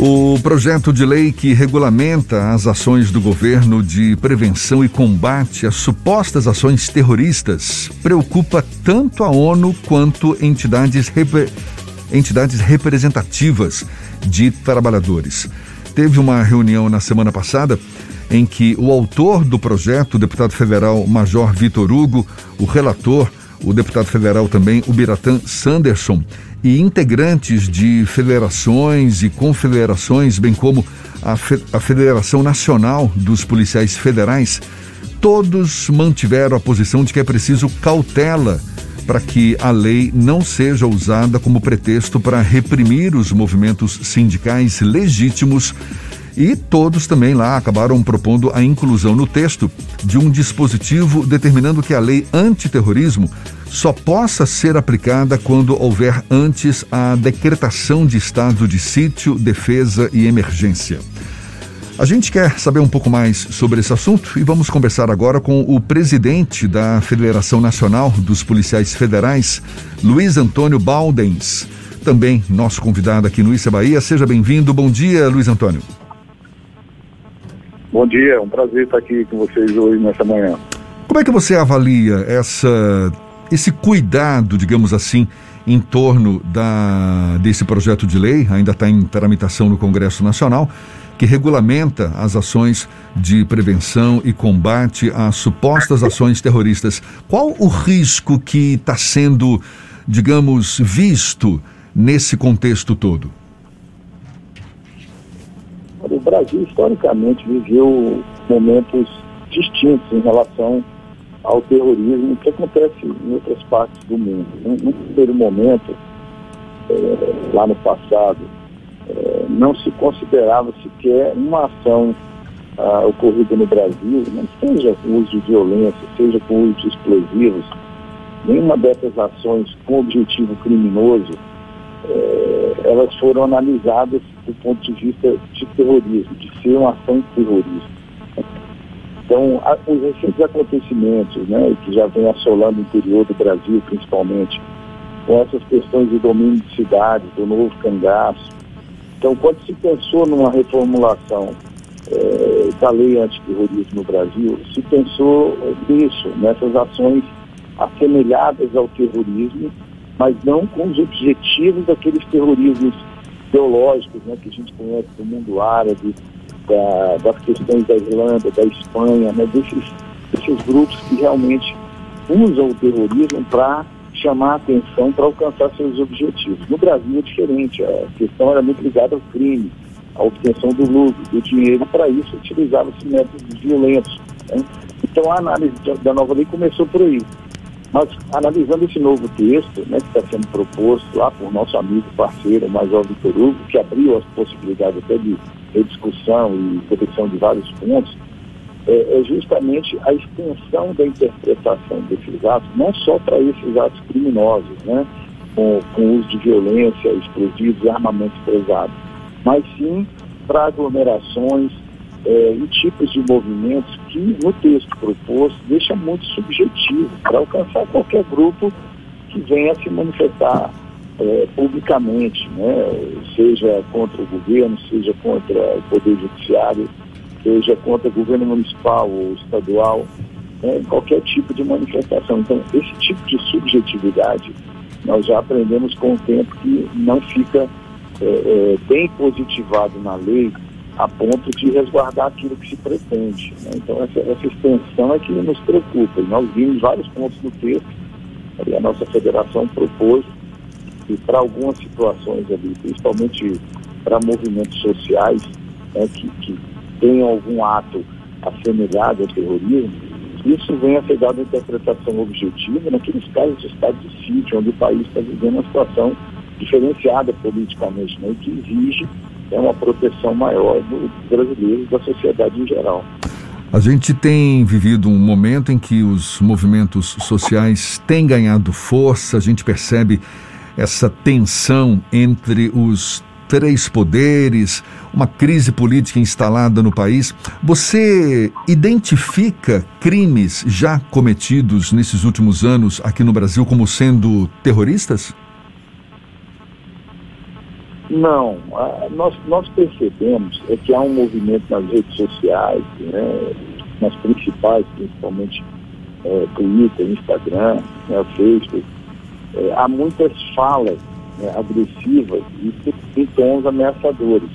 O projeto de lei que regulamenta as ações do governo de prevenção e combate às supostas ações terroristas preocupa tanto a ONU quanto entidades, repre... entidades representativas de trabalhadores. Teve uma reunião na semana passada em que o autor do projeto, o deputado federal Major Vitor Hugo, o relator, o deputado federal também, o Sanderson, e integrantes de federações e confederações, bem como a, Fe a Federação Nacional dos Policiais Federais, todos mantiveram a posição de que é preciso cautela para que a lei não seja usada como pretexto para reprimir os movimentos sindicais legítimos e todos também lá acabaram propondo a inclusão no texto de um dispositivo determinando que a lei antiterrorismo só possa ser aplicada quando houver antes a decretação de estado de sítio, defesa e emergência. A gente quer saber um pouco mais sobre esse assunto e vamos conversar agora com o presidente da Federação Nacional dos Policiais Federais, Luiz Antônio Baldens, também nosso convidado aqui no Issa Bahia. Seja bem-vindo. Bom dia, Luiz Antônio. Bom dia, é um prazer estar aqui com vocês hoje nessa manhã. Como é que você avalia essa esse cuidado, digamos assim, em torno da, desse projeto de lei, ainda está em tramitação no Congresso Nacional, que regulamenta as ações de prevenção e combate às supostas ações terroristas. Qual o risco que está sendo, digamos, visto nesse contexto todo? Brasil, historicamente, viveu momentos distintos em relação ao terrorismo que acontece em outras partes do mundo. Num primeiro momento, é, lá no passado, é, não se considerava sequer uma ação ah, ocorrida no Brasil, não seja com uso de violência, seja com uso de explosivos, nenhuma dessas ações com objetivo criminoso, elas foram analisadas do ponto de vista de terrorismo, de ser uma ação terrorista. Então, os recentes acontecimentos, né, que já vem assolando o interior do Brasil, principalmente, com essas questões de domínio de cidades, do novo cangaço. Então, quando se pensou numa reformulação é, da lei antiterrorismo no Brasil, se pensou nisso, nessas ações assemelhadas ao terrorismo, mas não com os objetivos daqueles terrorismos teológicos né, que a gente conhece do mundo árabe, da, das questões da Irlanda, da Espanha, né, desses, desses grupos que realmente usam o terrorismo para chamar a atenção para alcançar seus objetivos. No Brasil é diferente, a questão era muito ligada ao crime, à obtenção do lucro, do dinheiro, para isso utilizava-se métodos violentos. Né? Então a análise da nova lei começou por aí. Mas analisando esse novo texto, né, que está sendo proposto lá por nosso amigo, parceiro, Major Vitor Hugo, que abriu as possibilidades até de rediscussão e proteção de vários pontos, é, é, justamente a extensão da interpretação desses atos, não só para esses atos criminosos, né, com, com uso de violência, explosivos e armamentos pesados, mas sim para aglomerações é, e tipos de movimentos que no texto proposto deixa muito subjetivo para alcançar qualquer grupo que venha se manifestar é, publicamente, né? seja contra o governo, seja contra o Poder Judiciário, seja contra o governo municipal ou estadual, né? qualquer tipo de manifestação. Então, esse tipo de subjetividade nós já aprendemos com o tempo que não fica é, é, bem positivado na lei a ponto de resguardar aquilo que se pretende. Né? Então, essa, essa extensão é que nos preocupa. E nós vimos vários pontos do texto, e a nossa federação propôs que para algumas situações ali, principalmente para movimentos sociais né, que, que tenham algum ato assemelhado ao terrorismo, isso vem a ser dado interpretação objetiva naqueles casos de estado de sítio, onde o país está vivendo uma situação diferenciada politicamente, né, que exige né, uma proteção maior dos brasileiros da sociedade em geral. A gente tem vivido um momento em que os movimentos sociais têm ganhado força, a gente percebe essa tensão entre os três poderes, uma crise política instalada no país. Você identifica crimes já cometidos nesses últimos anos aqui no Brasil como sendo terroristas? Não, nós, nós percebemos é que há um movimento nas redes sociais, né, nas principais, principalmente é, Twitter, Instagram, né, Facebook, é, há muitas falas né, agressivas e em tons ameaçadores.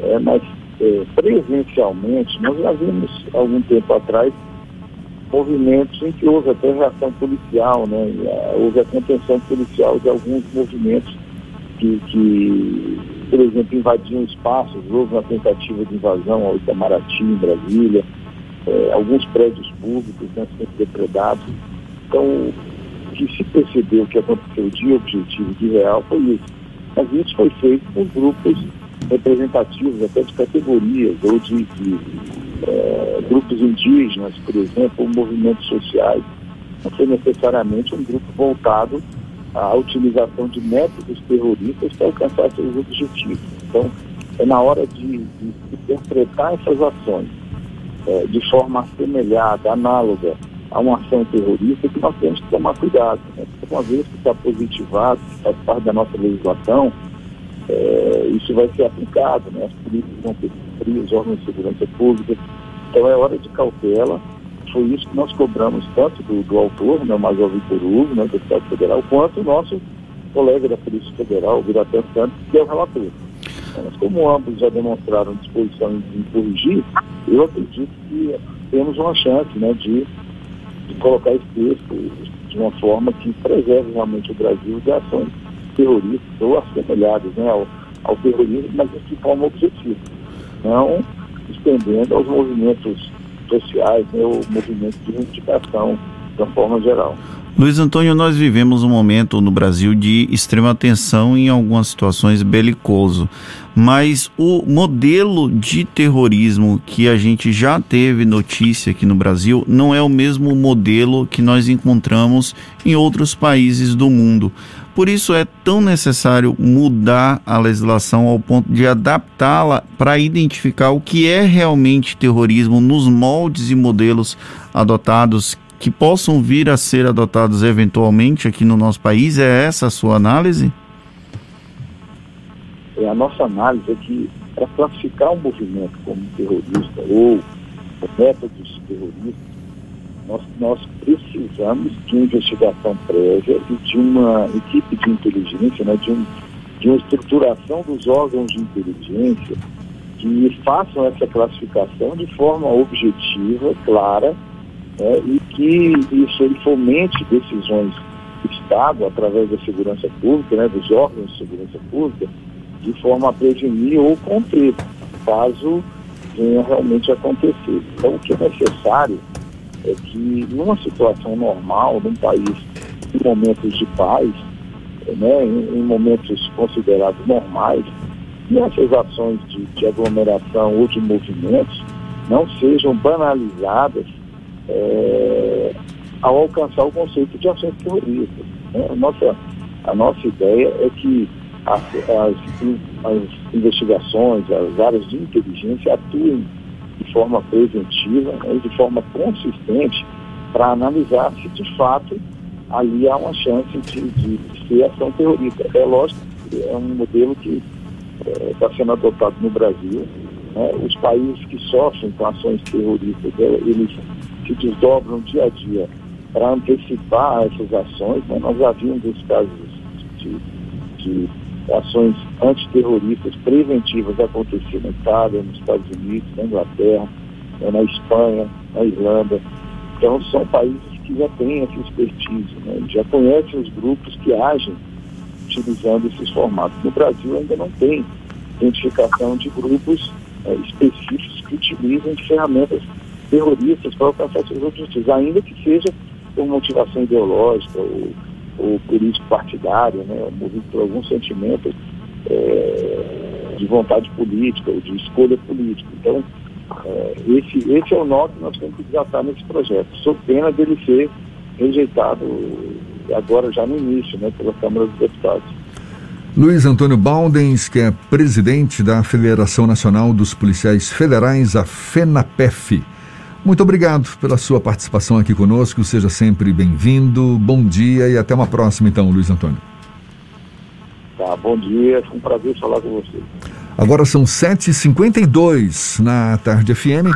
É, mas é, presencialmente, nós já vimos algum tempo atrás movimentos em que houve até reação policial, né? houve a contenção policial de alguns movimentos que, que por exemplo, invadiam espaços, houve uma tentativa de invasão ao Itamaraty, em Brasília, é, alguns prédios públicos né, sendo depredados. Então, o que se percebeu que aconteceu de objetivo, de real, foi isso. Mas isso foi feito por grupos representativos, até de categorias, ou de, de é, grupos indígenas, por exemplo, ou movimentos sociais. Não foi necessariamente um grupo voltado à utilização de métodos terroristas para alcançar seus objetivos. Então, é na hora de, de interpretar essas ações é, de forma assemelhada, análoga a uma ação terrorista, que nós temos que tomar cuidado. Né? Uma vez que está positivado, que faz parte da nossa legislação, é, isso vai ser aplicado, né? as polícias vão ter que os órgãos de segurança pública. Então é hora de cautela. Foi isso que nós cobramos tanto do, do autor, né, o Major Vitor Hugo, né, do Estado Federal, quanto o nosso colega da Polícia Federal, Viratan Santos, que é o relator. Mas como ambos já demonstraram disposição em, em corrigir, eu acredito que temos uma chance né, de, de colocar esse texto de uma forma que preserve realmente o Brasil de ações terroristas ou assemelhadas né, ao, ao terrorismo, mas de forma objetiva, não estendendo aos movimentos sociais, né, o movimento de reivindicação de uma forma geral. Luiz Antônio, nós vivemos um momento no Brasil de extrema tensão em algumas situações belicoso, mas o modelo de terrorismo que a gente já teve notícia aqui no Brasil não é o mesmo modelo que nós encontramos em outros países do mundo. Por isso é tão necessário mudar a legislação ao ponto de adaptá-la para identificar o que é realmente terrorismo nos moldes e modelos adotados que possam vir a ser adotados eventualmente aqui no nosso país? É essa a sua análise? É, a nossa análise é que para classificar um movimento como terrorista ou métodos terroristas, nós, nós precisamos de uma investigação prévia e de uma equipe de inteligência, né, de, um, de uma estruturação dos órgãos de inteligência que façam essa classificação de forma objetiva, clara, né, e que isso ele fomente decisões do Estado, através da segurança pública, né, dos órgãos de segurança pública, de forma a prevenir ou conter, caso venha realmente acontecer. Então, o que é necessário é que, numa situação normal, num país em momentos de paz, né, em, em momentos considerados normais, e essas ações de, de aglomeração ou de movimentos não sejam banalizadas é, ao alcançar o conceito de ações terroristas. Né? A, nossa, a nossa ideia é que as, as, as, investigações, as áreas de inteligência atuem de forma preventiva né, e de forma consistente para analisar se de fato ali há uma chance de, de, ser ação terrorista. É lógico que é um modelo que está é, sendo adotado no Brasil. Né? Os países que sofrem com ações terroristas, é, eles se desdobram dia a dia para antecipar essas ações. Né? Nós já vimos os casos de, de ações antiterroristas preventivas acontecer na Itália, nos Estados Unidos, na Inglaterra, né? na Espanha, na Irlanda. Então são países que já têm essa expertise, né? já conhecem os grupos que agem utilizando esses formatos. No Brasil ainda não tem identificação de grupos é, específicos que utilizam ferramentas terroristas para alcançar seus objetivos, ainda que seja por motivação ideológica ou, ou político partidária, né, movido por algum sentimento é, de vontade política ou de escolha política. Então, é, esse, esse é o nó que nós temos que desatar nesse projeto, sob pena dele ser rejeitado agora já no início, né, pela Câmara dos Deputados. Luiz Antônio Baldens, que é presidente da Federação Nacional dos Policiais Federais, a FENAPEF. Muito obrigado pela sua participação aqui conosco. Seja sempre bem-vindo. Bom dia e até uma próxima, então, Luiz Antônio. Tá, bom dia, foi um prazer falar com você. Agora são 7h52 na Tarde FM.